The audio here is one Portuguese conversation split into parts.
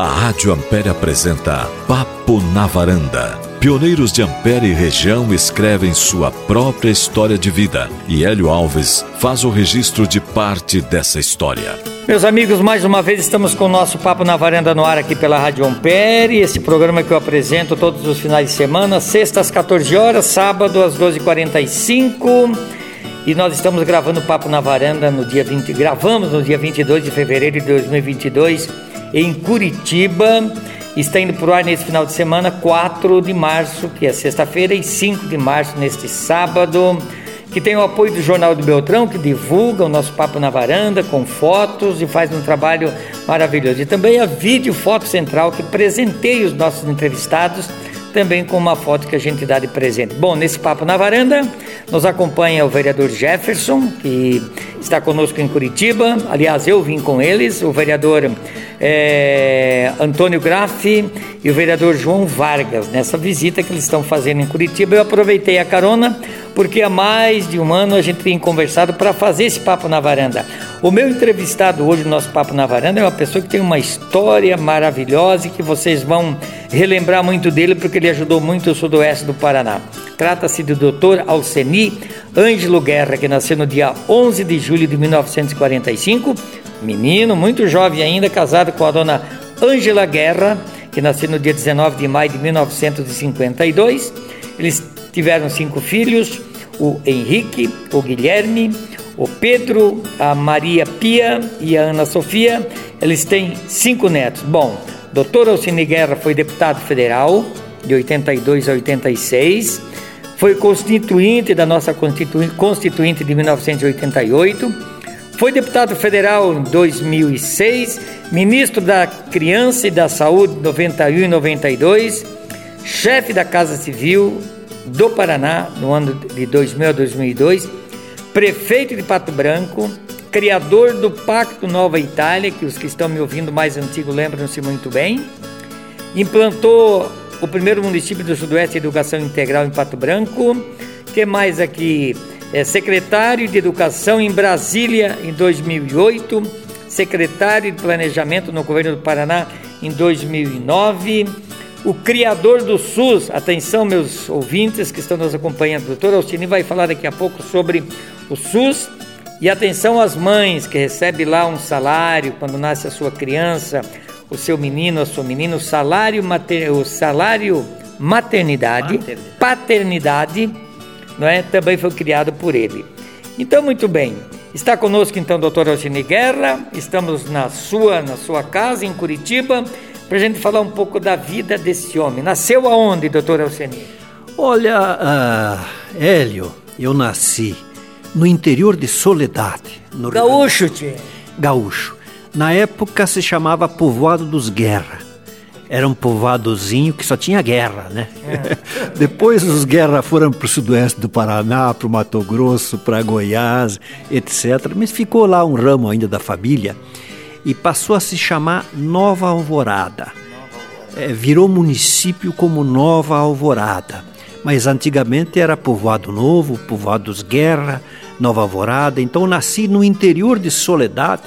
A Rádio Ampere apresenta Papo na Varanda. Pioneiros de Ampere e região escrevem sua própria história de vida e Hélio Alves faz o registro de parte dessa história. Meus amigos, mais uma vez estamos com o nosso Papo na Varanda no ar aqui pela Rádio Ampere, esse programa que eu apresento todos os finais de semana, sexta às 14 horas, sábado às 12h45. E nós estamos gravando Papo na Varanda no dia 20, gravamos no dia 22 de fevereiro de 2022 em Curitiba. Está indo para o ar nesse final de semana, 4 de março, que é sexta-feira, e 5 de março, neste sábado, que tem o apoio do Jornal do Beltrão, que divulga o nosso Papo na Varanda com fotos e faz um trabalho maravilhoso. E também a Vídeo Foto Central, que presenteia os nossos entrevistados também com uma foto que a gente dá de presente. Bom, nesse Papo na Varanda, nos acompanha o vereador Jefferson, que está conosco em Curitiba. Aliás, eu vim com eles, o vereador é, Antônio Graffi e o vereador João Vargas. Nessa visita que eles estão fazendo em Curitiba, eu aproveitei a carona, porque há mais de um ano a gente tem conversado para fazer esse Papo na Varanda. O meu entrevistado hoje no nosso Papo na Varanda é uma pessoa que tem uma história maravilhosa e que vocês vão relembrar muito dele, porque ele ajudou muito o sudoeste do Paraná. Trata-se do Dr. Alceni Ângelo Guerra, que nasceu no dia 11 de julho de 1945, menino, muito jovem ainda, casado com a dona Ângela Guerra, que nasceu no dia 19 de maio de 1952. Eles tiveram cinco filhos: o Henrique, o Guilherme, o Pedro, a Maria Pia e a Ana Sofia. Eles têm cinco netos. Bom, Dr. Alcine Guerra foi deputado federal de 82 a 86, foi constituinte da nossa constituinte de 1988, foi deputado federal em 2006, ministro da Criança e da Saúde 91 e 92, chefe da Casa Civil do Paraná no ano de 2000 a 2002, prefeito de Pato Branco, criador do Pacto Nova Itália, que os que estão me ouvindo mais antigo lembram-se muito bem, implantou o primeiro município do Sudoeste de Educação Integral em Pato Branco, que mais aqui? É secretário de Educação em Brasília em 2008, secretário de Planejamento no governo do Paraná em 2009, o criador do SUS, atenção meus ouvintes que estão nos acompanhando, doutor Alcini vai falar daqui a pouco sobre o SUS e atenção às mães que recebem lá um salário quando nasce a sua criança, o seu menino, a sua menina, o salário, mater, o salário maternidade, paternidade, paternidade não é? também foi criado por ele. Então, muito bem. Está conosco então o doutor Alcine Guerra, estamos na sua, na sua casa em Curitiba, para a gente falar um pouco da vida desse homem. Nasceu aonde, doutor Alcine? Olha, uh, Hélio, eu nasci no interior de Soledade. No Gaúcho, tio. Gaúcho. Na época se chamava Povoado dos Guerra. Era um povoadozinho que só tinha guerra, né? É. Depois os guerra foram para o sudoeste do Paraná, para o Mato Grosso, para Goiás, etc. Mas ficou lá um ramo ainda da família e passou a se chamar Nova Alvorada. É, virou município como Nova Alvorada. Mas antigamente era Povoado Novo, Povoado dos Guerra, Nova Alvorada. Então nasci no interior de Soledade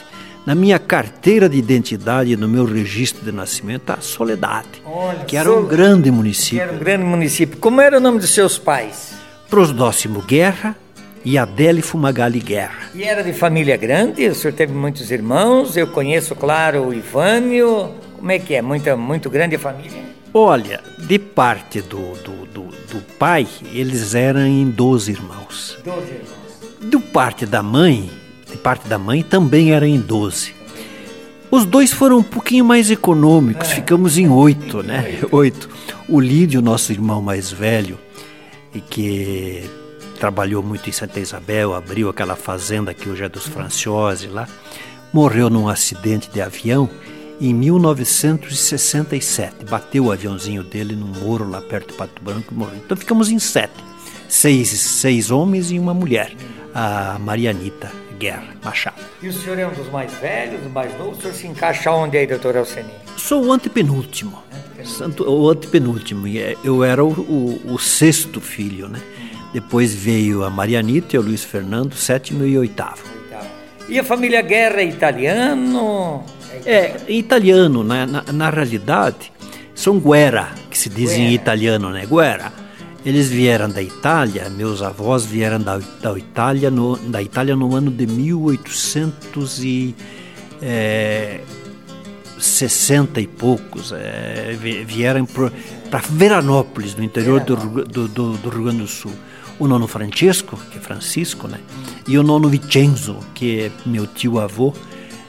na minha carteira de identidade, no meu registro de nascimento, a Soledade, Olha, que era um grande município. era um grande município. Como era o nome dos seus pais? Prosdóximo Guerra e Adele Fumagalli Guerra. E era de família grande? O senhor teve muitos irmãos? Eu conheço, claro, o Ivânio. Como é que é? Muita, muito grande a família? Olha, de parte do, do, do, do pai, eles eram em 12 irmãos. 12 irmãos. Do parte da mãe, de parte da mãe também era em 12. Os dois foram um pouquinho mais econômicos, é. ficamos em oito, né? Oito. O Lídio, nosso irmão mais velho, e que trabalhou muito em Santa Isabel, abriu aquela fazenda que hoje é dos Franciosi lá, morreu num acidente de avião em 1967. Bateu o aviãozinho dele num muro lá perto de Pato Branco e morreu. Então ficamos em sete. Seis, seis homens e uma mulher, a Marianita. Guerra Machado. E o senhor é um dos mais velhos, dos mais novos? O senhor se encaixa onde aí, doutor Alceni? Sou o antepenúltimo. Santo, o antepenúltimo. É, eu era o, o, o sexto filho, né? Depois veio a Marianita e o Luiz Fernando, sétimo e oitavo. E a família Guerra é italiano? É, em italiano, na, na, na realidade, são guerra, que se diz em italiano, né? Guerra. Eles vieram da Itália, meus avós vieram da, da, Itália, no, da Itália no ano de 1860 e eh, poucos. É, vieram para Veranópolis, no interior do, do, do, do Rio Grande do Sul o nono Francesco, que é Francisco, né? E o nono Vincenzo, que é meu tio avô,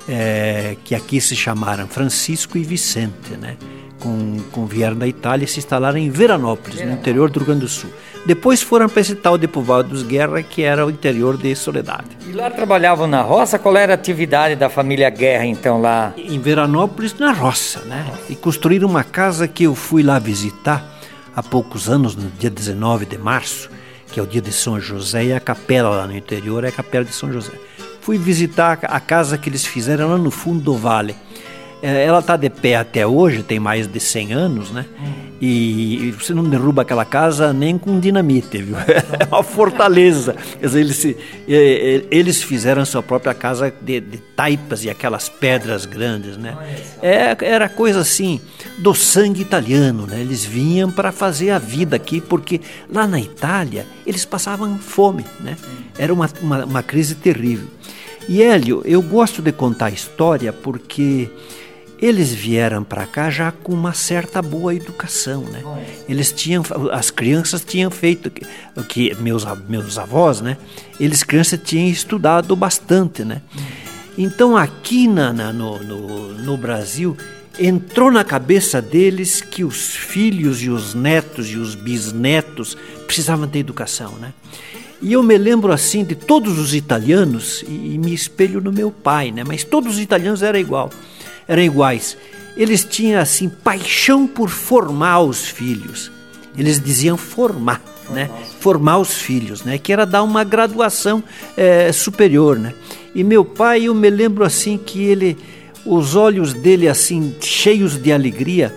é, que aqui se chamaram Francisco e Vicente, né? Com, com vieram da Itália e se instalaram em Veranópolis, no interior do Rio Grande do Sul. Depois foram para esse tal de Povoado dos Guerra, que era o interior de Soledade. E lá trabalhavam na roça? Qual era a atividade da família Guerra, então, lá? Em Veranópolis, na roça, né? E construíram uma casa que eu fui lá visitar há poucos anos, no dia 19 de março, que é o dia de São José, e a capela lá no interior é a capela de São José. Fui visitar a casa que eles fizeram lá no fundo do vale. É, ela está de pé até hoje, tem mais de 100 anos, né? E você não derruba aquela casa nem com dinamite, viu? É uma fortaleza. Quer dizer, eles, eles fizeram a sua própria casa de, de taipas e aquelas pedras grandes, né? É, era coisa assim, do sangue italiano, né? Eles vinham para fazer a vida aqui, porque lá na Itália eles passavam fome, né? Era uma, uma, uma crise terrível. E Hélio, eu gosto de contar a história porque eles vieram para cá já com uma certa boa educação, né? Eles tinham, as crianças tinham feito o que meus meus avós, né? Eles crianças tinham estudado bastante, né? Então aqui na, na no, no, no Brasil entrou na cabeça deles que os filhos e os netos e os bisnetos precisavam ter educação, né? E eu me lembro assim de todos os italianos e, e me espelho no meu pai, né? Mas todos os italianos eram igual eram iguais. Eles tinham assim paixão por formar os filhos. Eles diziam formar, né? Formar os filhos, né? Que era dar uma graduação é, superior, né? E meu pai, eu me lembro assim que ele, os olhos dele assim cheios de alegria,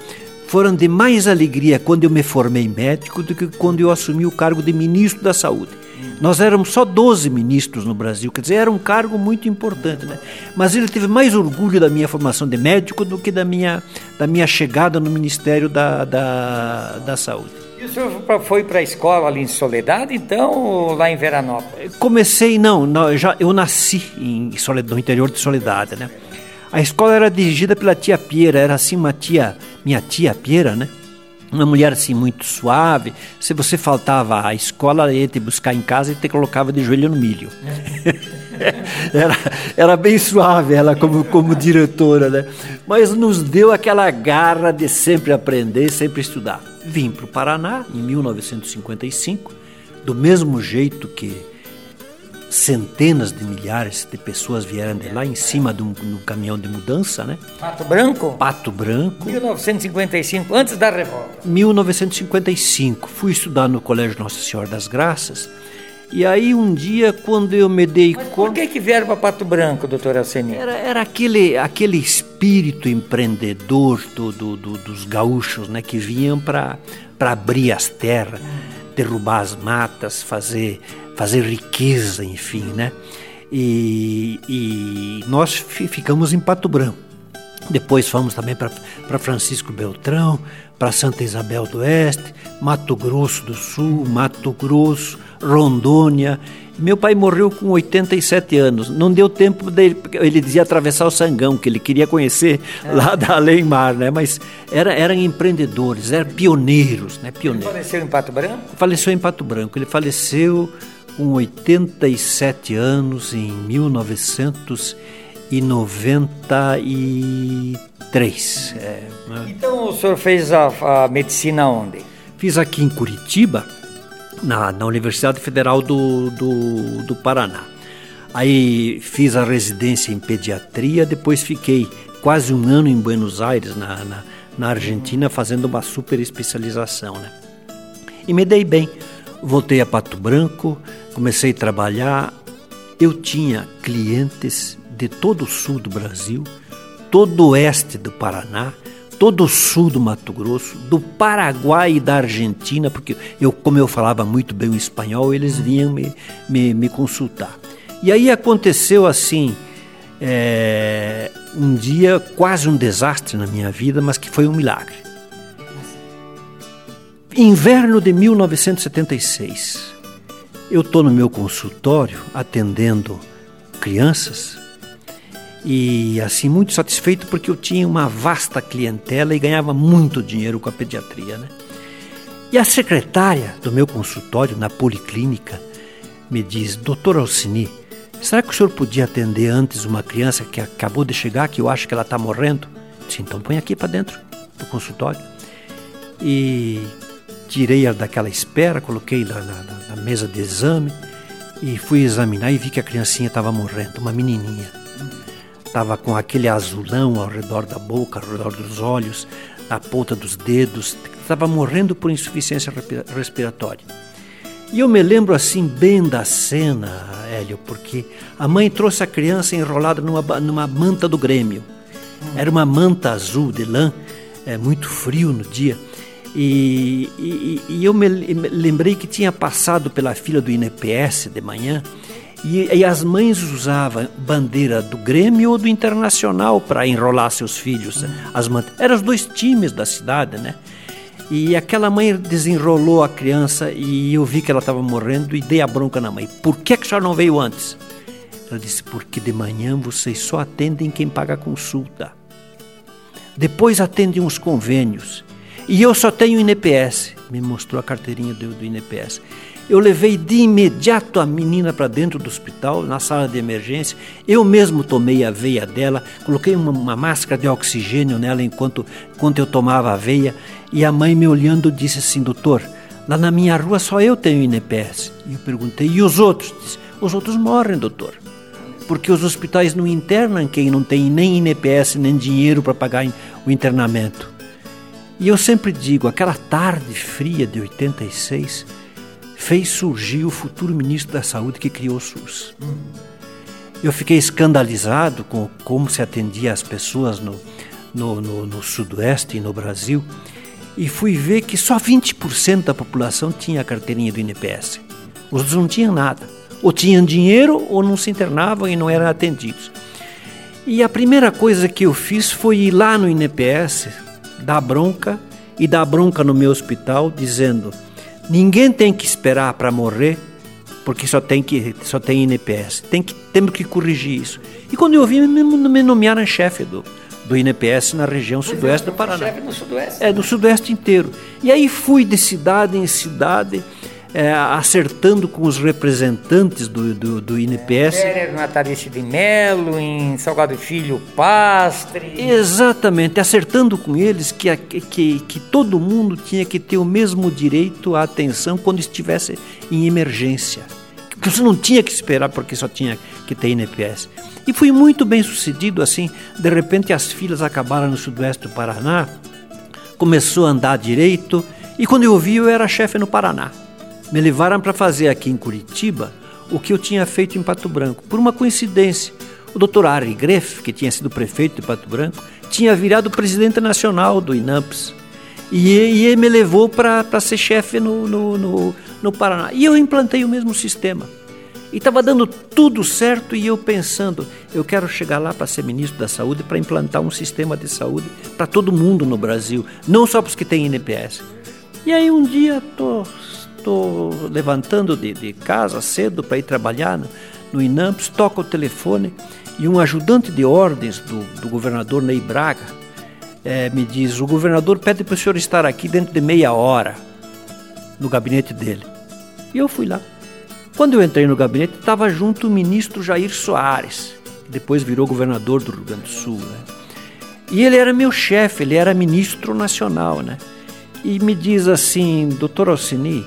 foram de mais alegria quando eu me formei médico do que quando eu assumi o cargo de ministro da Saúde. Nós éramos só 12 ministros no Brasil, quer dizer, era um cargo muito importante, né? Mas ele teve mais orgulho da minha formação de médico do que da minha, da minha chegada no Ministério da, da, da Saúde. E o senhor foi para a escola ali em Soledade, então, ou lá em Veranópolis? Comecei, não, não já, eu nasci em Soledade, no interior de Soledade, né? A escola era dirigida pela tia Piera, era assim uma tia, minha tia Piera, né? Uma mulher assim muito suave. Se você faltava à escola, ela ia te buscar em casa e te colocava de joelho no milho. era, era bem suave ela como, como diretora, né? Mas nos deu aquela garra de sempre aprender, sempre estudar. Vim para o Paraná em 1955, do mesmo jeito que centenas de milhares de pessoas vieram de lá em cima de um, caminhão de mudança, né? Pato Branco? Pato Branco. 1955, antes da revolta. 1955. Fui estudar no Colégio Nossa Senhora das Graças. E aí um dia, quando eu me dei conta... Por que, que vieram para Pato Branco, doutor Alceni? Era, era aquele, aquele espírito empreendedor do, do, do dos gaúchos, né? Que vinham para abrir as terras, derrubar as matas, fazer fazer riqueza, enfim, né? E, e nós ficamos em Pato Branco. Depois fomos também para Francisco Beltrão, para Santa Isabel do Oeste, Mato Grosso do Sul, Mato Grosso, Rondônia. Meu pai morreu com 87 anos. Não deu tempo dele, ele dizia atravessar o Sangão, que ele queria conhecer é. lá da Além Mar, né? Mas era, eram empreendedores, eram pioneiros, né? Pioneiros. Ele faleceu em Pato Branco? Faleceu em Pato Branco. Ele faleceu com 87 anos em 1993. É, né? Então o senhor fez a, a, medicina onde? Fiz aqui em Curitiba, na, na Universidade Federal do, do, do Paraná. Aí fiz a residência em pediatria, depois fiquei quase um ano em Buenos Aires, na, na, na Argentina, fazendo uma super especialização. Né? E me dei bem. Voltei a Pato Branco, comecei a trabalhar, eu tinha clientes de todo o sul do Brasil, todo o oeste do Paraná, todo o sul do Mato Grosso, do Paraguai e da Argentina, porque eu, como eu falava muito bem o espanhol, eles vinham me, me, me consultar. E aí aconteceu assim, é, um dia quase um desastre na minha vida, mas que foi um milagre. Inverno de 1976. Eu estou no meu consultório atendendo crianças e assim muito satisfeito porque eu tinha uma vasta clientela e ganhava muito dinheiro com a pediatria, né? E a secretária do meu consultório na policlínica me diz: "Doutor Alcini, será que o senhor podia atender antes uma criança que acabou de chegar que eu acho que ela está morrendo?" Disse, então põe aqui para dentro do consultório. E tirei ela daquela espera, coloquei na, na, na mesa de exame e fui examinar e vi que a criancinha estava morrendo, uma menininha. Estava com aquele azulão ao redor da boca, ao redor dos olhos, na ponta dos dedos, estava morrendo por insuficiência respiratória. E eu me lembro assim bem da cena, Hélio, porque a mãe trouxe a criança enrolada numa, numa manta do Grêmio. Era uma manta azul de lã, é muito frio no dia. E, e, eu me lembrei que tinha passado pela fila do INPS de manhã e, e, as mães usavam bandeira do Grêmio ou do Internacional para enrolar seus filhos. As Eram os dois times da cidade, né? E aquela mãe desenrolou a criança e eu vi que ela estava morrendo e dei a bronca na mãe. Por que, que a senhora não veio antes? Ela disse, porque de manhã vocês só atendem quem paga a consulta. Depois atendem os convênios. E eu só tenho INPS. Me mostrou a carteirinha do, do INPS. Eu levei de imediato a menina para dentro do hospital, na sala de emergência. Eu mesmo tomei a veia dela, coloquei uma, uma máscara de oxigênio nela enquanto, enquanto eu tomava a veia. E a mãe me olhando disse assim: Doutor, lá na minha rua só eu tenho INPS. E eu perguntei: E os outros? Disse, os outros morrem, doutor. Porque os hospitais não internam quem não tem nem INPS nem dinheiro para pagar o internamento. E eu sempre digo: aquela tarde fria de 86 fez surgir o futuro ministro da Saúde que criou o SUS. Eu fiquei escandalizado com como se atendia as pessoas no, no, no, no Sudoeste e no Brasil e fui ver que só 20% da população tinha a carteirinha do INPS. Os outros não tinham nada. Ou tinham dinheiro ou não se internavam e não eram atendidos. E a primeira coisa que eu fiz foi ir lá no INPS, dar bronca e dar bronca no meu hospital, dizendo Ninguém tem que esperar para morrer porque só tem que só tem INPS. Tem que temos que corrigir isso. E quando eu vi me, me nomearam chefe do do INPS na região pois é, sudoeste é, do Paraná. Chefe no sudoeste. É, do sudoeste inteiro. E aí fui de cidade em cidade é, acertando com os representantes do, do, do INPS. É, Natalice de Melo, em Salgado Filho Pastre. Exatamente, acertando com eles que, que, que todo mundo tinha que ter o mesmo direito à atenção quando estivesse em emergência. Que você não tinha que esperar porque só tinha que ter INPS. E fui muito bem sucedido assim. De repente as filas acabaram no sudoeste do Paraná, começou a andar direito, e quando eu vi eu era chefe no Paraná me levaram para fazer aqui em Curitiba o que eu tinha feito em Pato Branco. Por uma coincidência, o Dr. Ari Greff, que tinha sido prefeito de Pato Branco, tinha virado presidente nacional do INAMPS. E, e ele me levou para ser chefe no, no, no, no Paraná. E eu implantei o mesmo sistema. E estava dando tudo certo e eu pensando, eu quero chegar lá para ser ministro da Saúde para implantar um sistema de saúde para todo mundo no Brasil, não só para os que têm INPS. E aí um dia estou estou levantando de, de, casa cedo para ir trabalhar no, INAMPS, toca o telefone e um ajudante de ordens do, do governador Ney Braga é, me diz: o governador pede para o senhor estar aqui dentro de meia hora no gabinete dele. E eu fui lá. Quando eu entrei no gabinete, estava junto o ministro Jair Soares, que depois virou governador do Rio Grande do Sul. Né? E ele era meu chefe, ele era ministro nacional, né? E me diz assim, doutor Alcini,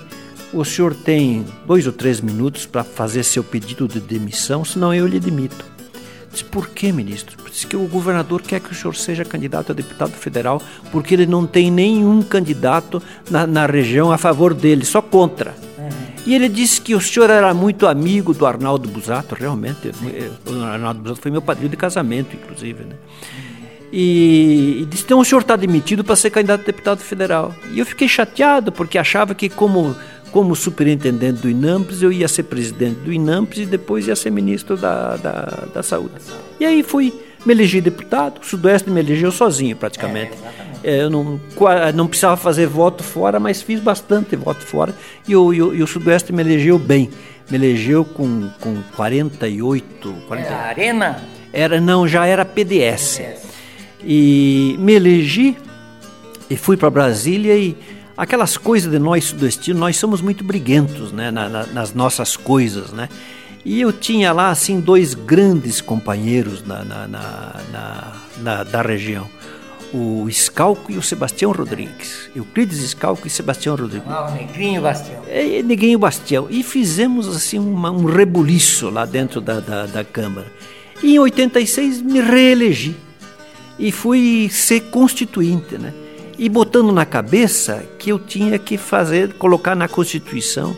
o senhor tem dois ou três minutos para fazer seu pedido de demissão, senão eu lhe demito. Disse, por que, ministro? Disse que o governador quer que o senhor seja candidato a deputado federal, porque ele não tem nenhum candidato na, na região a favor dele, só contra. Uhum. E ele disse que o senhor era muito amigo do Arnaldo Busato, realmente. O Arnaldo Busato foi meu padrinho de casamento, inclusive. Né? E, e disse: então o senhor está demitido para ser candidato a deputado federal. E eu fiquei chateado, porque achava que, como como superintendente do INAMPS, eu ia ser presidente do INAMPS e depois ia ser ministro da, da, da Saúde. E aí fui, me elegi deputado, o Sudoeste me elegeu sozinho praticamente. É, é eu não, não precisava fazer voto fora, mas fiz bastante voto fora e o, e o, e o Sudoeste me elegeu bem. Me elegeu com, com 48... 40... Era Arena? Era, não, já era PDS. PDS. E me elegi e fui para Brasília e aquelas coisas de nós sudestinos, nós somos muito briguentos né, na, na, nas nossas coisas, né? E eu tinha lá, assim, dois grandes companheiros na, na, na, na da região. O Scalco e o Sebastião Rodrigues. Euclides Scalco e Sebastião Rodrigues. Ah, o Negrinho Bastião. É, Negrinho Bastião. E fizemos, assim, uma, um rebuliço lá dentro da, da, da Câmara. E em 86 me reelegi. E fui ser constituinte, né? E botando na cabeça que eu tinha que fazer, colocar na Constituição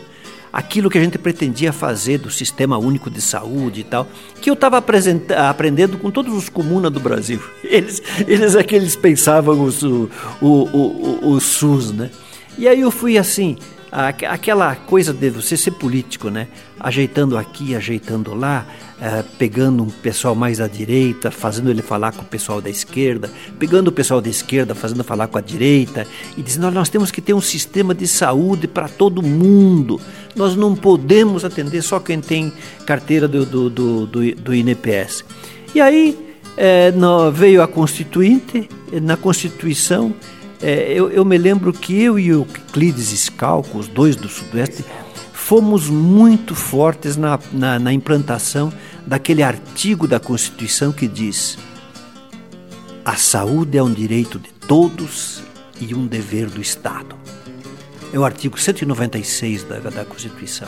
aquilo que a gente pretendia fazer do Sistema Único de Saúde e tal, que eu estava aprendendo com todos os comunas do Brasil. Eles, eles é que eles pensavam o, o, o, o, SUS, né? E aí eu fui assim, aquela coisa de você ser político, né? Ajeitando aqui, ajeitando lá, é, pegando um pessoal mais à direita, fazendo ele falar com o pessoal da esquerda, pegando o pessoal da esquerda, fazendo falar com a direita, e dizendo: nós temos que ter um sistema de saúde para todo mundo. Nós não podemos atender só quem tem carteira do, do, do, do, do INPS. E aí é, no, veio a Constituinte, na Constituição é, eu, eu, me lembro que eu e o Clides Scalco, os dois do Sudoeste, fomos muito fortes na, na, na implantação daquele artigo da Constituição que diz: a saúde é um direito de todos e um dever do Estado. É o artigo 196 da, da Constituição.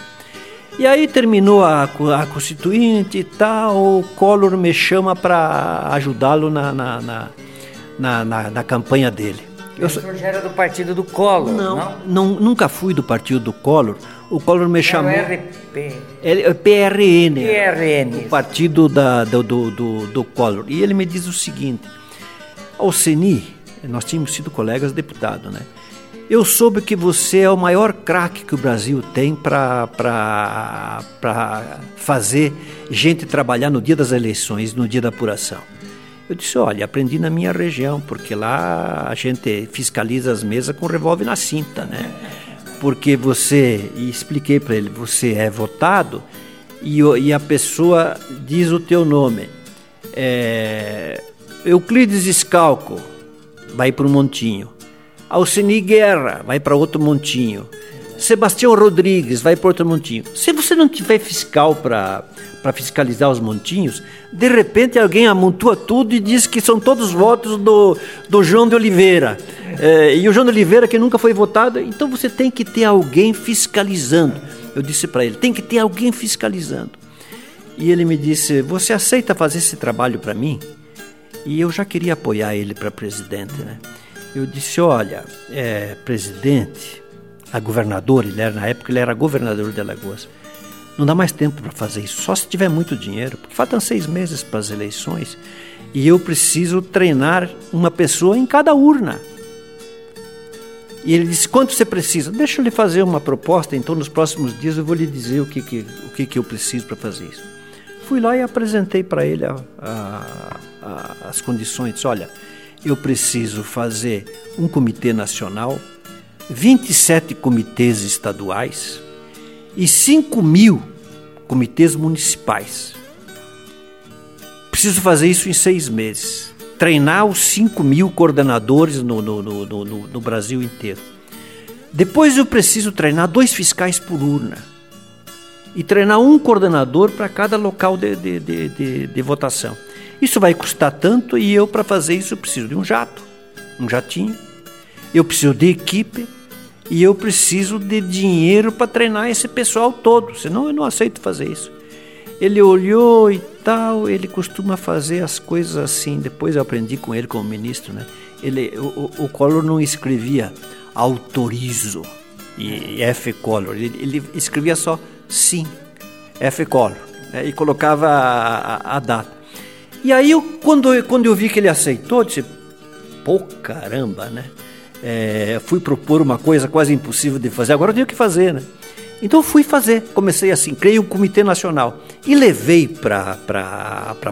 E aí terminou a, a Constituinte e tal, o Collor me chama para ajudá-lo na na, na, na, na campanha dele. Eu sou... já era do partido do Collor, não, não? não? Nunca fui do partido do Collor. O Collor me chamou... Era o RP. É, PRN. PRN. O partido da, do, do, do, do Collor. E ele me diz o seguinte, Alceni, nós tínhamos sido colegas deputados, né? Eu soube que você é o maior craque que o Brasil tem para fazer gente trabalhar no dia das eleições, no dia da apuração. Eu disse: olha, aprendi na minha região, porque lá a gente fiscaliza as mesas com revólver na cinta, né? Porque você, e expliquei para ele, você é votado e, e, a pessoa diz o teu nome. É, Euclides Escalco vai para um montinho. Alcini Guerra vai para outro montinho. Sebastião Rodrigues vai outro montinho. Se você não tiver fiscal para fiscalizar os montinhos, de repente alguém amontoa tudo e diz que são todos votos do, do João de Oliveira. É, e o João de Oliveira que nunca foi votado, então você tem que ter alguém fiscalizando. Eu disse para ele, tem que ter alguém fiscalizando. E ele me disse, você aceita fazer esse trabalho para mim? E eu já queria apoiar ele para presidente, né? Eu disse, olha, é, presidente, a governador, ele era, na época ele era governador de Alagoas. Não dá mais tempo para fazer isso, só se tiver muito dinheiro, porque faltam seis meses para as eleições e eu preciso treinar uma pessoa em cada urna. E ele disse: quanto você precisa? Deixa eu lhe fazer uma proposta, então nos próximos dias eu vou lhe dizer o que, que, o que, que eu preciso para fazer isso. Fui lá e apresentei para ele a, a, a, as condições. Disse, Olha, eu preciso fazer um comitê nacional 27 comitês estaduais e 5 mil comitês municipais. Preciso fazer isso em seis meses. Treinar os 5 mil coordenadores no, no, no, no, Brasil inteiro. Depois eu preciso treinar dois fiscais por urna. E treinar um coordenador para cada local de, de, de, de votação. Isso vai custar tanto e eu, para fazer isso, preciso de um jato, um jatinho. Eu preciso de equipe, e eu preciso de dinheiro para treinar esse pessoal todo, senão eu não aceito fazer isso. Ele olhou e tal, ele costuma fazer as coisas assim. Depois eu aprendi com ele como ministro, né? Ele, o, o Collor não escrevia autorizo e F Collor, ele, ele escrevia só sim, F Collor, né? e colocava a, a, a, data. E aí, eu, quando, quando eu vi que ele aceitou, eu disse, pô, caramba, né? É, fui propor uma coisa quase impossível de fazer, agora eu tenho que fazer, né? Então fui fazer, comecei assim, criei um comitê nacional e levei para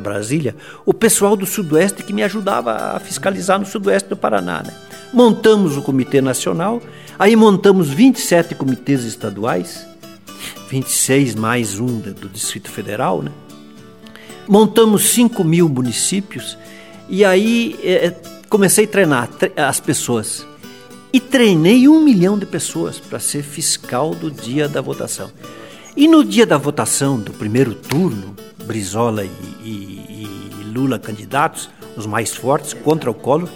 Brasília o pessoal do Sudoeste que me ajudava a fiscalizar no Sudoeste do Paraná. Né? Montamos o comitê nacional, aí montamos 27 comitês estaduais, 26 mais um do Distrito Federal, né? Montamos 5 mil municípios e aí é, comecei a treinar as pessoas e treinei um milhão de pessoas para ser fiscal do dia da votação. E no dia da votação do primeiro turno, Brizola e, e, e Lula candidatos, os mais fortes, contra o Collor,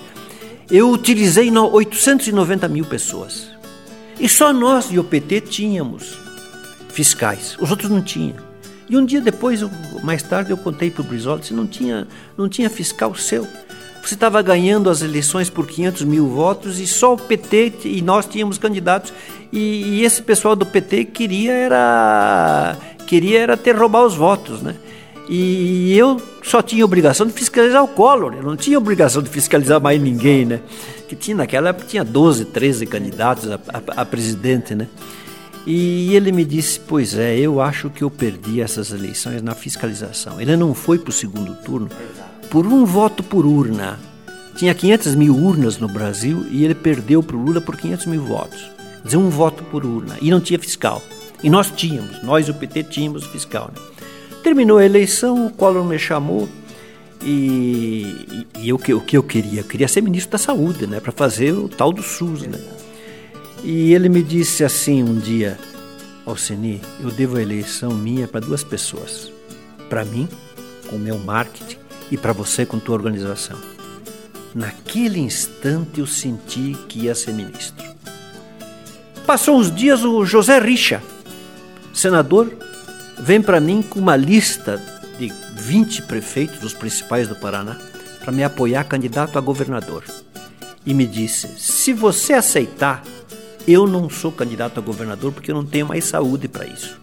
eu utilizei 890 mil pessoas. E só nós e o PT tínhamos fiscais, os outros não tinham. E um dia depois, mais tarde, eu contei para o Brizola, se não tinha, não tinha fiscal seu você estava ganhando as eleições por 500 mil votos e só o PT e nós tínhamos candidatos e, e esse pessoal do PT queria era queria era ter roubar os votos, né? E eu só tinha obrigação de fiscalizar o Collor, eu não tinha obrigação de fiscalizar mais ninguém, né? Que tinha naquela época tinha 12, 13 candidatos a, a, a presidente, né? E ele me disse: Pois é, eu acho que eu perdi essas eleições na fiscalização. Ele não foi para o segundo turno por um voto por urna. Tinha 500 mil urnas no Brasil e ele perdeu para o Lula por 500 mil votos. Quer dizer, um voto por urna. E não tinha fiscal. E nós tínhamos, nós o PT tínhamos fiscal. Né? Terminou a eleição, o Collor me chamou e, e, e o, que, o que eu queria? Eu queria ser ministro da Saúde, né? Para fazer o tal do SUS, né? E ele me disse assim um dia, Alceni, eu devo a eleição minha para duas pessoas. Para mim, com o meu marketing, e para você com tua organização. Naquele instante eu senti que ia ser ministro. Passou uns dias o José Richa, senador, vem para mim com uma lista de 20 prefeitos, os principais do Paraná, para me apoiar candidato a governador. E me disse: se você aceitar, eu não sou candidato a governador porque eu não tenho mais saúde para isso.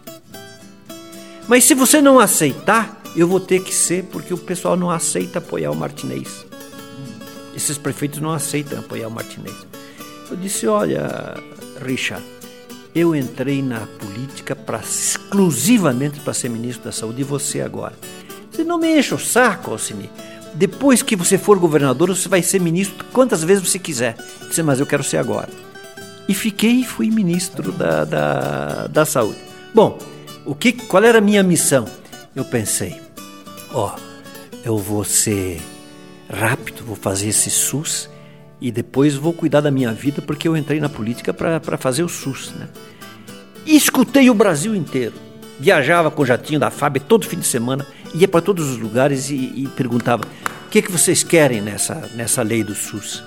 Mas se você não aceitar, eu vou ter que ser porque o pessoal não aceita apoiar o Martinez. Esses prefeitos não aceitam apoiar o Martinez. Eu disse: Olha, Richard, eu entrei na política pra, exclusivamente para ser ministro da Saúde e você agora. Você não me enche o saco, Alcine. Depois que você for governador, você vai ser ministro quantas vezes você quiser. Eu disse, mas eu quero ser agora. E fiquei e fui ministro da, da, da Saúde. Bom, o que, qual era a minha missão? Eu pensei, ó, eu vou ser rápido, vou fazer esse SUS e depois vou cuidar da minha vida porque eu entrei na política para fazer o SUS, né? E escutei o Brasil inteiro. Viajava com o jatinho da FAB todo fim de semana, ia para todos os lugares e, e perguntava: o que, que vocês querem nessa, nessa lei do SUS?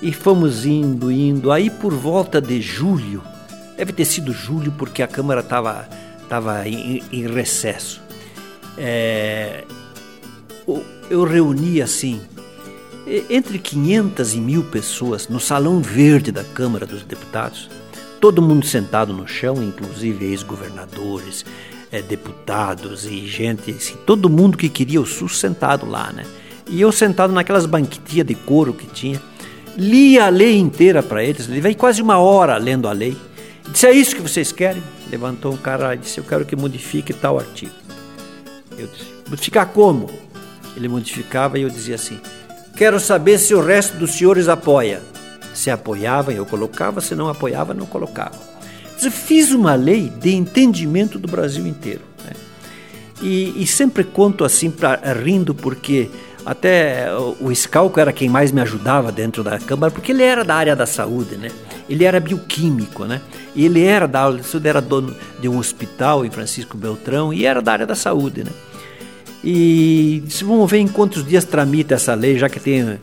E fomos indo, indo. Aí por volta de julho, deve ter sido julho porque a Câmara estava tava em, em recesso é, eu reuni assim entre 500 e mil pessoas no salão verde da Câmara dos Deputados, todo mundo sentado no chão, inclusive ex-governadores, é, deputados e gente, assim, todo mundo que queria o SUS sentado lá, né? E eu sentado naquelas banquitinhas de couro que tinha, li a lei inteira para eles, levei quase uma hora lendo a lei. Disse: É isso que vocês querem? Levantou um cara e disse: Eu quero que modifique tal artigo. Eu disse, modificar como? Ele modificava e eu dizia assim: Quero saber se o resto dos senhores apoia. Se apoiava, eu colocava, se não apoiava, não colocava. Eu fiz uma lei de entendimento do Brasil inteiro. Né? E, e, sempre conto assim, pra, rindo, porque até o Scalco era quem mais me ajudava dentro da Câmara, porque ele era da área da saúde, né? Ele era bioquímico, né? E ele era da ele era dono de um hospital em Francisco Beltrão e era da área da saúde, né? E disse, vamos ver em quantos dias tramita essa lei, já que tem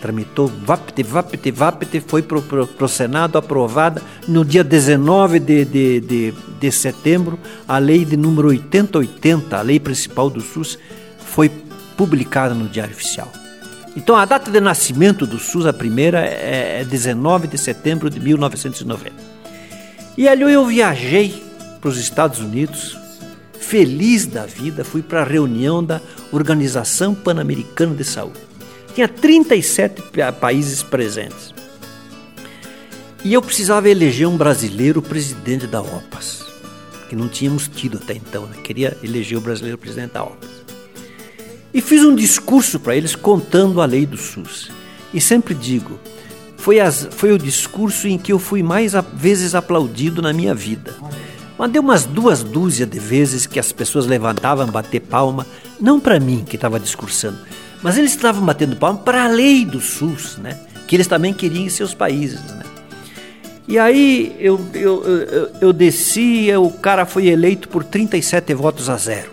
tramitou, vapte, vapte, vapte, foi para o Senado aprovada no dia 19 de, de, de, de setembro, a lei de número 8080, a lei principal do SUS, foi publicada no Diário Oficial. Então a data de nascimento do SUS, a primeira, é 19 é de setembro de 1990. E ali eu viajei para os Estados Unidos, feliz da vida, fui para a reunião da Organização Pan-Americana de Saúde. Tinha 37 países presentes. E eu precisava eleger um brasileiro presidente da OPAS, que não tínhamos tido até então. Né? Queria eleger o brasileiro presidente da OPAS. E fiz um discurso para eles contando a lei do SUS. E sempre digo, foi, as, foi o discurso em que eu fui mais vezes aplaudido na minha vida. Mas deu umas duas dúzias de vezes que as pessoas levantavam bater palma, não para mim que estava discursando, mas eles estavam batendo palma para a lei do SUS, né? que eles também queriam em seus países. Né? E aí eu, eu, eu, eu desci, o cara foi eleito por 37 votos a zero.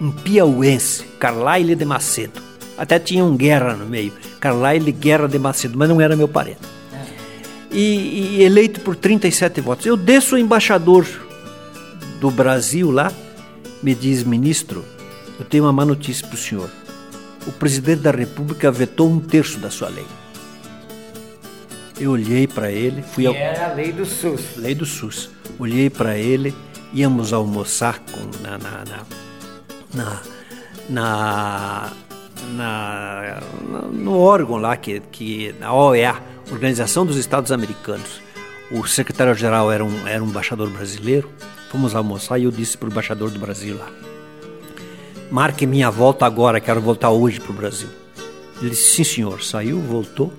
Um piauense, Carlyle de Macedo. Até tinha um Guerra no meio. Carlyle Guerra de Macedo, mas não era meu parente. E, e eleito por 37 votos. Eu desço o embaixador do Brasil lá, me diz, ministro, eu tenho uma má notícia para o senhor. O presidente da República vetou um terço da sua lei. Eu olhei para ele, fui ao... era a lei do SUS. Lei do SUS. Olhei para ele, íamos almoçar com, na, na, na, na, na, no órgão lá, que, que a OEA, Organização dos Estados Americanos. O secretário-geral era um, era um embaixador brasileiro. Fomos almoçar e eu disse para o embaixador do Brasil lá: Marque minha volta agora, quero voltar hoje para o Brasil. Ele disse: Sim, senhor. Saiu, voltou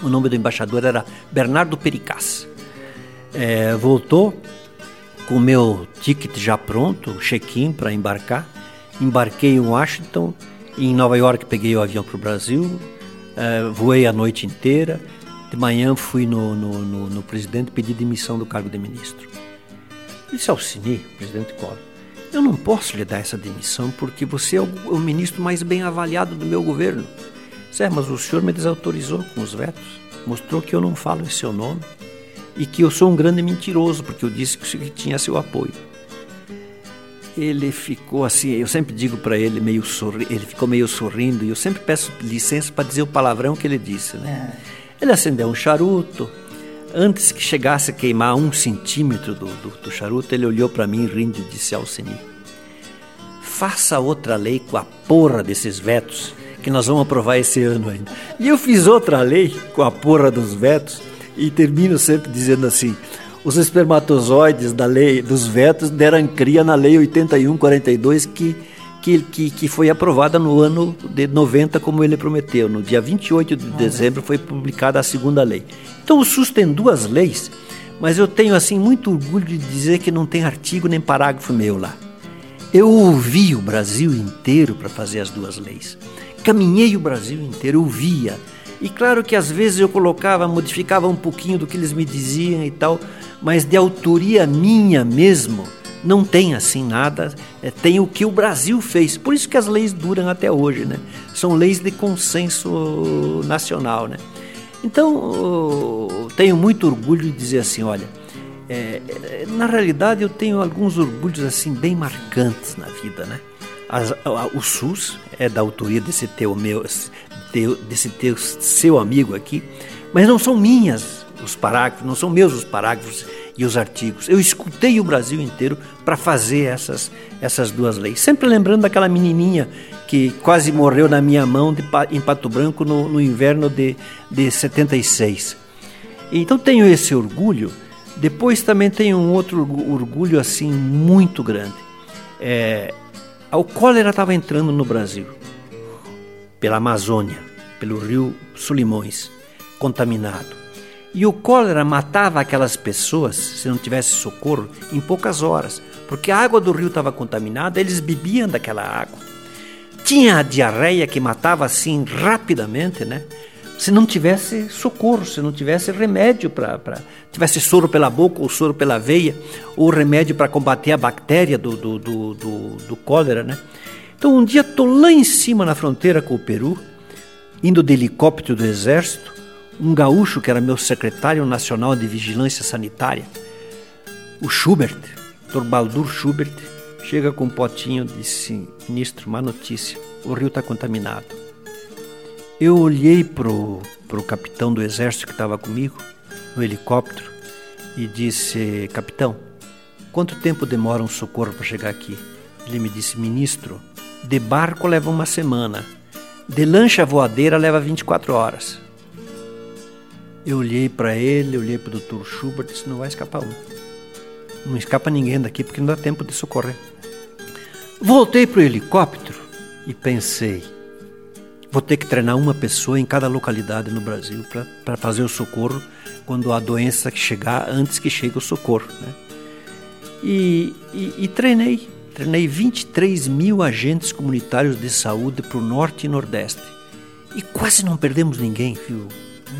o nome do embaixador era Bernardo Pericaz. É, voltou com o meu ticket já pronto, check-in para embarcar. Embarquei em Washington, em Nova York peguei o avião para o Brasil, é, voei a noite inteira. De manhã fui no, no, no, no presidente pedir demissão do cargo de ministro. Disse, Alcini, presidente Collor, eu não posso lhe dar essa demissão porque você é o, o ministro mais bem avaliado do meu governo. Zé, mas o senhor me desautorizou com os vetos, mostrou que eu não falo em seu nome e que eu sou um grande mentiroso, porque eu disse que tinha seu apoio. Ele ficou assim, eu sempre digo para ele, meio sorri, ele ficou meio sorrindo, e eu sempre peço licença para dizer o palavrão que ele disse. Né? É. Ele acendeu um charuto, antes que chegasse a queimar um centímetro do, do, do charuto, ele olhou para mim rindo e disse ao Seni, faça outra lei com a porra desses vetos que nós vamos aprovar esse ano ainda. E eu fiz outra lei com a porra dos vetos e termino sempre dizendo assim: os espermatozoides da lei dos vetos deram cria na lei 8142 que que, que, que foi aprovada no ano de 90, como ele prometeu. No dia 28 de dezembro foi publicada a segunda lei. Então o SUS tem duas leis, mas eu tenho assim muito orgulho de dizer que não tem artigo nem parágrafo meu lá. Eu ouvi o Brasil inteiro para fazer as duas leis caminhei o Brasil inteiro, eu via. E claro que às vezes eu colocava, modificava um pouquinho do que eles me diziam e tal, mas de autoria minha mesmo, não tem assim nada, é, tem o que o Brasil fez. Por isso que as leis duram até hoje, né? São leis de consenso nacional, né? Então, tenho muito orgulho de dizer assim, olha, é, é, na realidade eu tenho alguns orgulhos assim bem marcantes na vida, né? As, o SUS é da autoria desse teu meu, teu, desse teu seu amigo aqui, mas não são minhas os parágrafos, não são meus os parágrafos e os artigos. Eu escutei o Brasil inteiro para fazer essas, essas duas leis. Sempre lembrando daquela menininha que quase morreu na minha mão de, em Pato Branco no, no inverno de, de 76. Então tenho esse orgulho. Depois também tenho um outro orgulho assim muito grande. É, o cólera estava entrando no Brasil, pela Amazônia, pelo rio Sulimões, contaminado. E o cólera matava aquelas pessoas, se não tivesse socorro, em poucas horas, porque a água do rio estava contaminada, eles bebiam daquela água. Tinha a diarreia que matava assim rapidamente, né? se não tivesse socorro, se não tivesse remédio para. tivesse soro pela boca ou soro pela veia, ou remédio para combater a bactéria do, do, do, do, do cólera, né? Então um dia estou lá em cima na fronteira com o Peru, indo de helicóptero do exército, um gaúcho que era meu secretário nacional de vigilância sanitária, o Schubert, Dr. Baldur Schubert, chega com um potinho e disse: Ministro, má notícia, o rio está contaminado. Eu olhei pro, pro capitão do exército que estava comigo, no helicóptero, e disse: Capitão, quanto tempo demora um socorro para chegar aqui? Ele me disse: Ministro, de barco leva uma semana, de lancha voadeira leva 24 horas. Eu olhei para ele, olhei para o Dr. Schubert disse: não vai escapar um. Não escapa ninguém daqui porque não dá tempo de socorrer. Voltei para o helicóptero e pensei: vou ter que treinar uma pessoa em cada localidade no Brasil para fazer o socorro quando a doença chegar antes que chegue o socorro. Né? E, e, e treinei. Treinei 23 mil agentes comunitários de saúde para o norte e nordeste. E quase não perdemos ninguém, viu,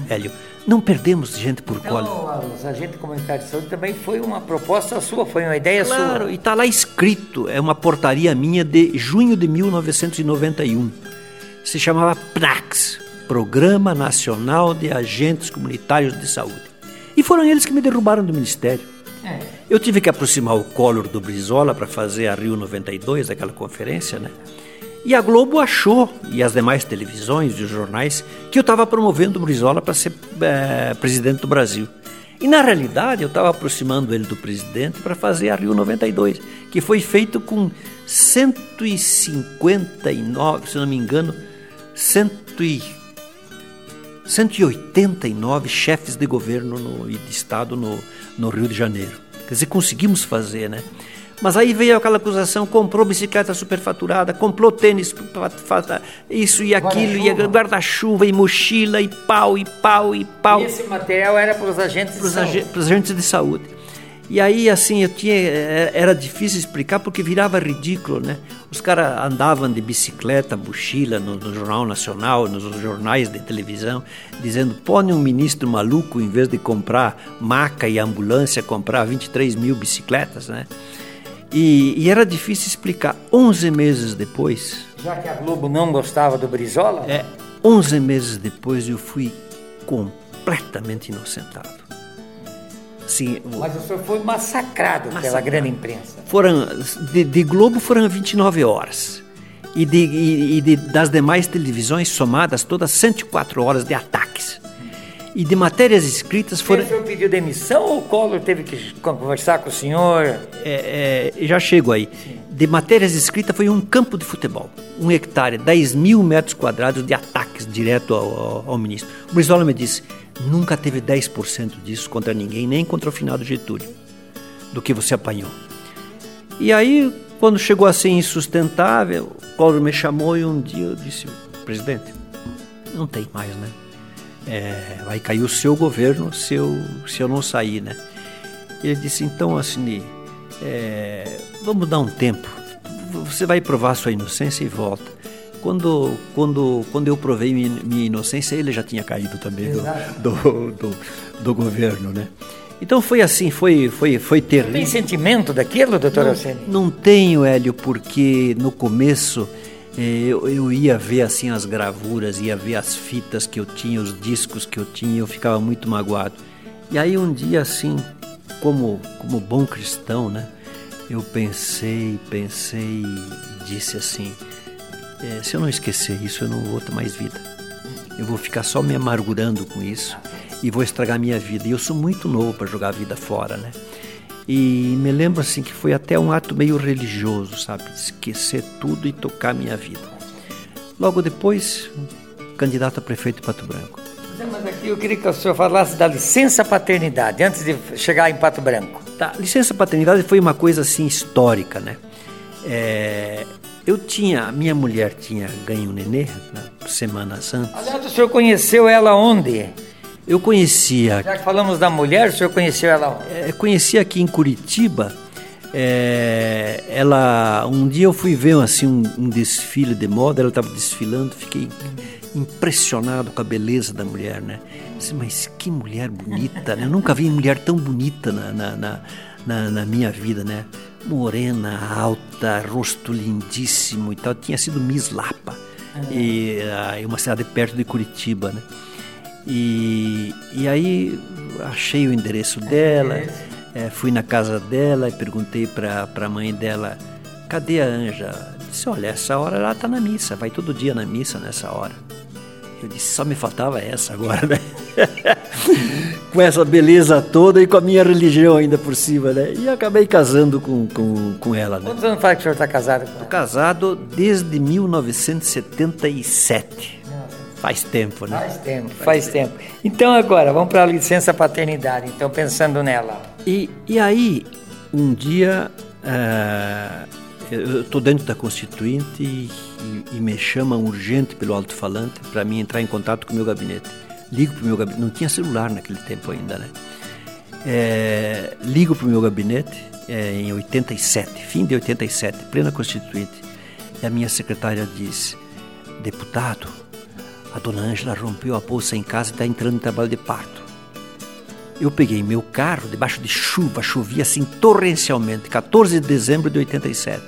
Hélio? Não perdemos gente por então, cólera. Os agentes comunitários de saúde também foi uma proposta sua, foi uma ideia claro, sua. Claro, e está lá escrito, é uma portaria minha de junho de 1991. Se chamava PNAX, Programa Nacional de Agentes Comunitários de Saúde. E foram eles que me derrubaram do ministério. É. Eu tive que aproximar o Collor do Brizola para fazer a Rio 92, aquela conferência, né? E a Globo achou, e as demais televisões e os jornais, que eu estava promovendo o Brizola para ser é, presidente do Brasil. E na realidade eu estava aproximando ele do presidente para fazer a Rio 92, que foi feito com 159, se não me engano, 189 chefes de governo no, e de Estado no, no Rio de Janeiro. Quer dizer, conseguimos fazer, né? Mas aí veio aquela acusação, comprou bicicleta superfaturada, comprou tênis, isso e aquilo, guarda-chuva, guarda-chuva e mochila e pau e pau e pau. E esse material era para os agentes de saúde. Para os agentes de saúde. E aí, assim, eu tinha, é, era difícil explicar porque virava ridículo, né? Os caras andavam de bicicleta, mochila, no, no, Jornal Nacional, nos jornais de televisão, dizendo: põe um ministro maluco, em vez de comprar maca e ambulância, comprar 23 mil bicicletas, né? E, e, era difícil explicar. 11 meses depois. Já que a Globo não gostava do Brizola? É, 11 meses depois eu fui completamente inocentado. Sim, Mas o senhor foi massacrado, massacrado. pela grande imprensa. Foram, de, de Globo foram 29 horas. E, de, e, e de, das demais televisões somadas, todas 104 horas de ataques e de matérias escritas foram. O senhor pediu demissão ou o Collor teve que conversar com o senhor? É, é, já chego aí. Sim. De matérias escritas foi um campo de futebol, um hectare, 10 mil metros quadrados de ataques direto ao, ao, ao ministro. O Brizola me disse: nunca teve 10% disso contra ninguém, nem contra o final do Getúlio, do que você apanhou. E aí, quando chegou a ser insustentável, o Collor me chamou e um dia eu disse: presidente, não tem mais, né? É, vai cair o seu governo se eu, se eu não sair, né? Ele disse, então, assim, é, vamos dar um tempo, você vai provar sua inocência e volta. Quando, quando, quando eu provei minha, inocência, ele já tinha caído também do, do, do, do, governo, né? Então foi assim, foi, foi, foi terrível. Tem sentimento daquilo, doutor Alcine? Não tenho, Hélio, porque no começo eu, eu, ia ver assim as gravuras, ia ver as fitas que eu tinha, os discos que eu tinha, eu ficava muito magoado. E aí um dia assim, como como bom cristão, né? Eu pensei, pensei e disse assim: é, se eu não esquecer isso, eu não vou ter mais vida. Eu vou ficar só me amargurando com isso e vou estragar minha vida. E eu sou muito novo para jogar a vida fora, né? E me lembro assim que foi até um ato meio religioso, sabe? Esquecer tudo e tocar minha vida. Logo depois, candidato a prefeito de Pato Branco. Mas aqui eu queria que o senhor falasse da licença paternidade, antes de chegar em Pato Branco. Tá, licença paternidade foi uma coisa assim histórica, né? É, eu tinha, minha mulher tinha ganho um nenê, né, semanas antes. Aliás, o senhor conheceu ela onde? Eu conhecia. Já que falamos da mulher, o senhor conheceu ela? É, conheci aqui em Curitiba. É, ela um dia eu fui ver assim um, um desfile de moda. Ela estava desfilando, fiquei impressionado com a beleza da mulher, né? Disse, mas que mulher bonita, né? Eu nunca vi mulher tão bonita na, na, na, na, minha vida, né? Morena, alta, rosto lindíssimo e tal. Tinha sido Miss Lapa, e, uh, uma cidade perto de Curitiba, né? E, e aí achei o endereço dela, é, fui na casa dela e perguntei para a mãe dela: cadê a Anja? Disse: olha, essa hora ela está na missa, vai todo dia na missa nessa hora. Eu disse: só me faltava essa agora, né? com essa beleza toda e com a minha religião ainda por cima, né? E acabei casando com, com, com ela, né? Quantos anos faz que o senhor está casado? Estou casado desde 1977. Faz tempo, né? Faz tempo, faz, faz tempo. tempo. Então agora, vamos para a licença paternidade, então pensando nela. E, e aí, um dia, uh, eu estou dentro da Constituinte e, e, e, me chamam urgente pelo alto-falante para mim entrar em contato com o meu gabinete. Ligo para o meu gabinete, não tinha celular naquele tempo ainda, né? É, ligo para o meu gabinete é, em 87, fim de 87, plena Constituinte, e a minha secretária diz: Deputado, a dona Ângela rompeu a bolsa em casa e está entrando em trabalho de parto. Eu peguei meu carro debaixo de chuva, chovia assim torrencialmente, 14 de dezembro de 87.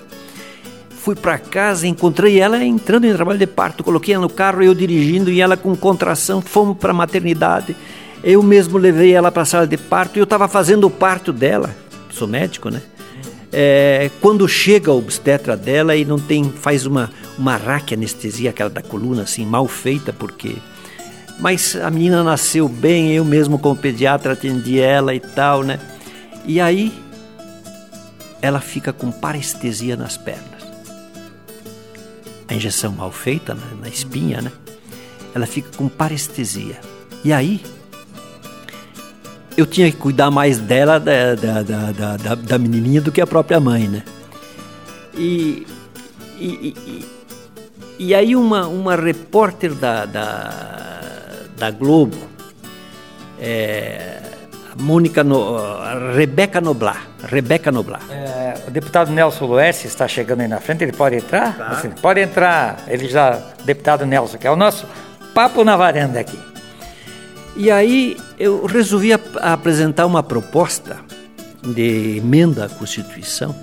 Fui para casa, encontrei ela entrando em trabalho de parto, coloquei ela no carro, eu dirigindo e ela com contração, fomos para a maternidade. Eu mesmo levei ela para a sala de parto e eu estava fazendo o parto dela, sou médico, né? É, quando chega o obstetra dela e não tem, faz uma, uma anestesia, aquela da coluna, assim, mal feita, porque. Mas a menina nasceu bem, eu mesmo como pediatra atendi ela e tal, né? E aí ela fica com parestesia nas pernas. A injeção mal feita na, na espinha, né? Ela fica com parestesia. E aí eu tinha que cuidar mais dela, da, da, da, da, menininha, do que a própria mãe, né? E, e, e, aí uma, uma repórter da, da, da Globo, é, Mônica no, Rebeca Noblar, Rebeca Noblar. É, o deputado Nelson Luerce está chegando aí na frente, ele pode entrar? Tá. Assim, pode entrar, ele já, deputado Nelson, que é o nosso papo na varanda aqui. E aí eu resolvi ap apresentar uma proposta de emenda à Constituição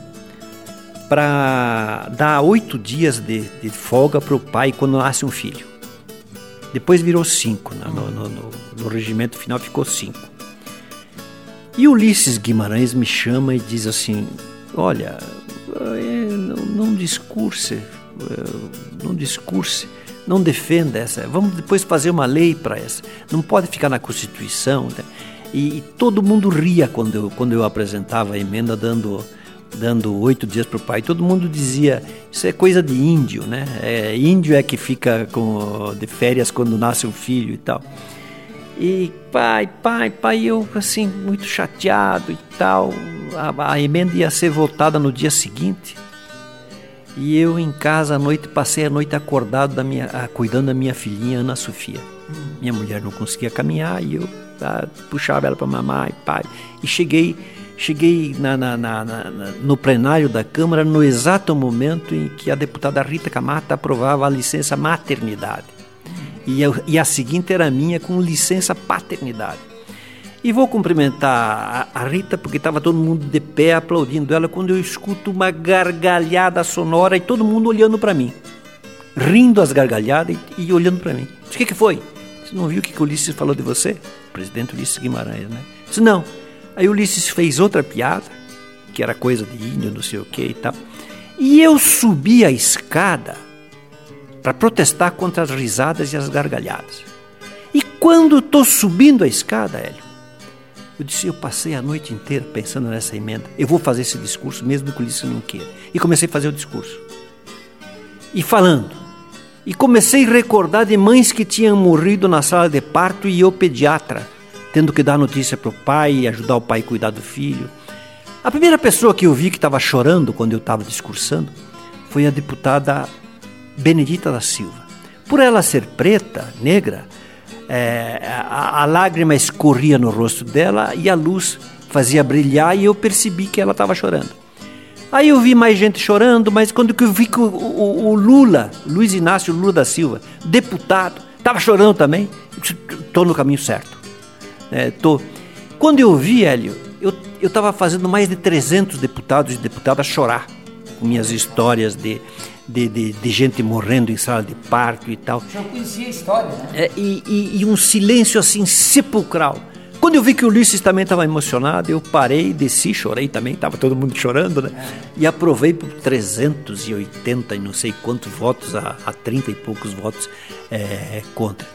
para dar oito dias de, de folga para o pai quando nasce um filho. Depois virou cinco, né? no, no, no, no regimento final ficou cinco. E Ulisses Guimarães me chama e diz assim: Olha, eh, não, não discurse, não discurse não defenda essa. Vamos depois fazer uma lei para essa. Não pode ficar na Constituição. Né? E, e, todo mundo ria quando eu, quando eu apresentava a emenda dando dando oito dias para o pai. Todo mundo dizia isso é coisa de índio, né? É, índio é que fica com, de férias quando nasce um filho e tal. E pai, pai, pai, eu assim muito chateado e tal. A, a emenda ia ser votada no dia seguinte. E eu em casa à noite, passei a noite acordado da minha, cuidando da minha filhinha Ana Sofia. Minha mulher não conseguia caminhar e eu ah, puxava ela para mamar e pai. E cheguei, cheguei na, na, na, no plenário da Câmara no exato momento em que a deputada Rita Camata aprovava a licença maternidade. E, eu, e a seguinte era minha com licença paternidade. E vou cumprimentar a, Rita, porque estava todo mundo de pé aplaudindo ela, quando eu escuto uma gargalhada sonora e todo mundo olhando para mim. Rindo as gargalhadas e, e olhando para mim. O que, que foi? Você não viu o que, que o Ulisses falou de você? O presidente Ulisses Guimarães, né? Disse, não. Aí Ulisses fez outra piada, que era coisa de índio, não sei o que e tal. E eu subi a escada para protestar contra as risadas e as gargalhadas. E quando estou subindo a escada, Hélio, eu disse, eu passei a noite inteira pensando nessa emenda. Eu vou fazer esse discurso, mesmo que o Ulisses não queira. E comecei a fazer o discurso. E falando. E comecei a recordar de mães que tinham morrido na sala de parto e eu, pediatra, tendo que dar notícia para o pai e ajudar o pai a cuidar do filho. A primeira pessoa que eu vi que estava chorando quando eu estava discursando foi a deputada Benedita da Silva. Por ela ser preta, negra, é, a, a lágrima escorria no rosto dela e a luz fazia brilhar e eu percebi que ela estava chorando. Aí eu vi mais gente chorando, mas quando eu vi que o, o, o Lula, Luiz Inácio Lula da Silva, deputado, estava chorando também, estou no caminho certo. É, tô. Quando eu vi, Hélio, eu estava fazendo mais de 300 deputados e deputadas chorar com minhas histórias de, de, de, de, gente morrendo em sala de parto e tal. Já conhecia a história, né? É, e, e, e, um silêncio assim sepulcral. Quando eu vi que o Ulisses também estava emocionado, eu parei, desci, chorei também, estava todo mundo chorando, né? É. E aprovei por 380 e não sei quantos votos, a, a 30 e poucos votos é, contra.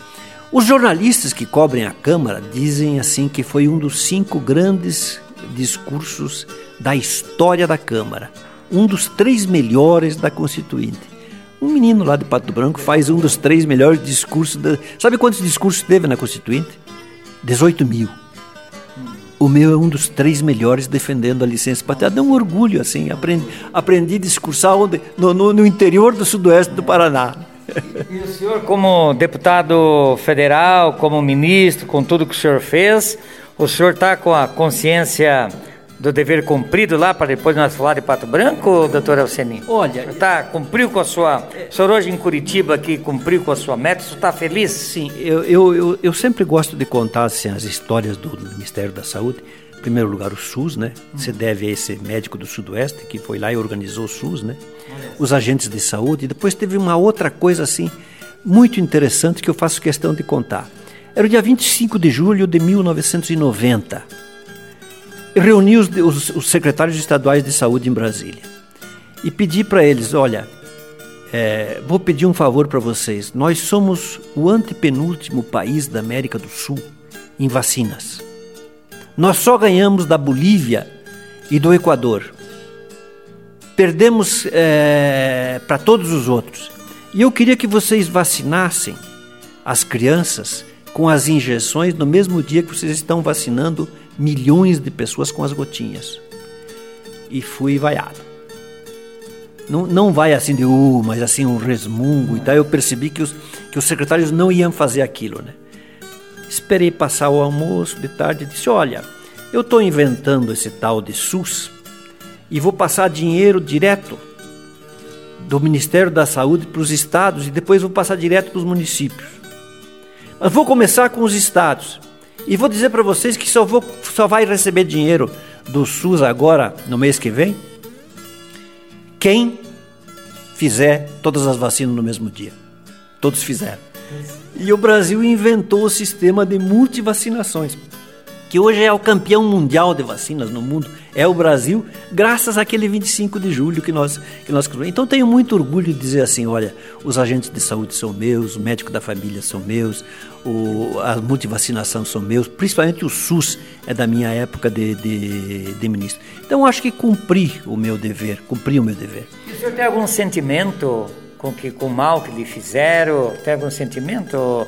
Os jornalistas que cobrem a Câmara dizem assim que foi um dos cinco grandes discursos da história da Câmara um dos três melhores da Constituinte. Um menino lá de Pato Branco faz um dos três melhores discursos. Da... Sabe quantos discursos teve na Constituinte? 18 mil. O meu é um dos três melhores defendendo a licença patriada. Dá um orgulho, assim. Aprendi, aprendi a discursar onde, no, no, no interior do sudoeste do Paraná. E o senhor, como deputado federal, como ministro, com tudo que o senhor fez, o senhor está com a consciência do dever cumprido lá para depois nós falar de Pato Branco, doutor Alceni? Olha, tá cumpriu com a sua. O senhor hoje em Curitiba aqui cumpriu com a sua meta, o senhor está feliz? Sim, eu, eu, eu, eu, sempre gosto de contar assim, as histórias do Ministério da Saúde. Em primeiro lugar, o SUS, né? Você deve a esse médico do Sudoeste que foi lá e organizou o SUS, né? Os agentes de saúde. E depois teve uma outra coisa assim, muito interessante que eu faço questão de contar. Era o dia 25 de julho de 1990 reuni os, os, os, secretários estaduais de saúde em Brasília e pedi para eles: olha, é, vou pedir um favor para vocês. Nós somos o antepenúltimo país da América do Sul em vacinas. Nós só ganhamos da Bolívia e do Equador. Perdemos é, para todos os outros. E eu queria que vocês vacinassem as crianças com as injeções no mesmo dia que vocês estão vacinando milhões de pessoas com as gotinhas. E fui vaiado. Não, não vai assim de uh, mas assim um resmungo e tal. Eu percebi que os, que os secretários não iam fazer aquilo, né? Esperei passar o almoço de tarde e disse: Olha, eu estou inventando esse tal de SUS e vou passar dinheiro direto do Ministério da Saúde para os estados e depois vou passar direto para os municípios. Mas vou começar com os estados. E vou dizer para vocês que só, vou, só vai receber dinheiro do SUS agora, no mês que vem, quem fizer todas as vacinas no mesmo dia. Todos fizeram. E o Brasil inventou o sistema de multivacinações que hoje é o campeão mundial de vacinas no mundo, é o Brasil, graças àquele 25 de julho que nós que nós Então tenho muito orgulho de dizer assim, olha, os agentes de saúde são meus, o médico da família são meus, o, a multivacinação são meus, principalmente o SUS é da minha época de, de, de ministro. Então acho que cumpri o meu dever, cumpri o meu dever. E o senhor tem algum sentimento com, que, com o mal que lhe fizeram? Tem algum sentimento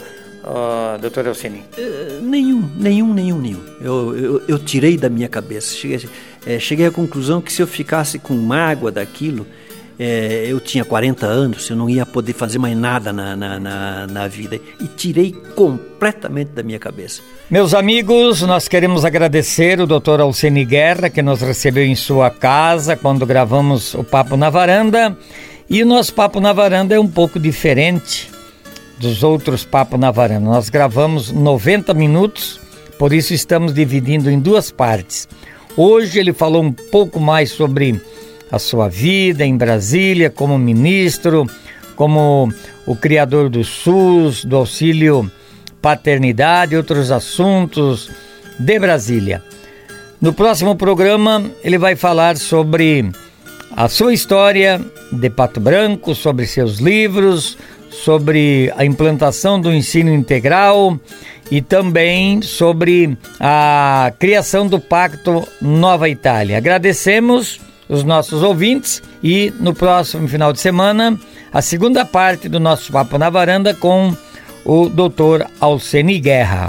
uh, doutor Alcini? Uh, nenhum, nenhum, nenhum, nenhum. Eu, eu, eu, tirei da minha cabeça. Cheguei, é, cheguei à conclusão que se eu ficasse com mágoa daquilo, é, eu tinha 40 anos, eu não ia poder fazer mais nada na, na, na, na, vida. E tirei completamente da minha cabeça. Meus amigos, nós queremos agradecer o doutor Alcene Guerra, que nos recebeu em sua casa quando gravamos o Papo na Varanda. E o nosso Papo na Varanda é um pouco diferente dos outros Papo na Varanda. Nós gravamos 90 minutos, por isso estamos dividindo em duas partes. Hoje ele falou um pouco mais sobre a sua vida em Brasília como ministro, como o criador do SUS, do auxílio paternidade e outros assuntos de Brasília. No próximo programa, ele vai falar sobre a sua história de Pato Branco, sobre seus livros, sobre a implantação do ensino integral e também sobre a criação do Pacto Nova Itália. Agradecemos os nossos ouvintes e no próximo final de semana a segunda parte do nosso Papo na Varanda com o Dr. Alceni Guerra.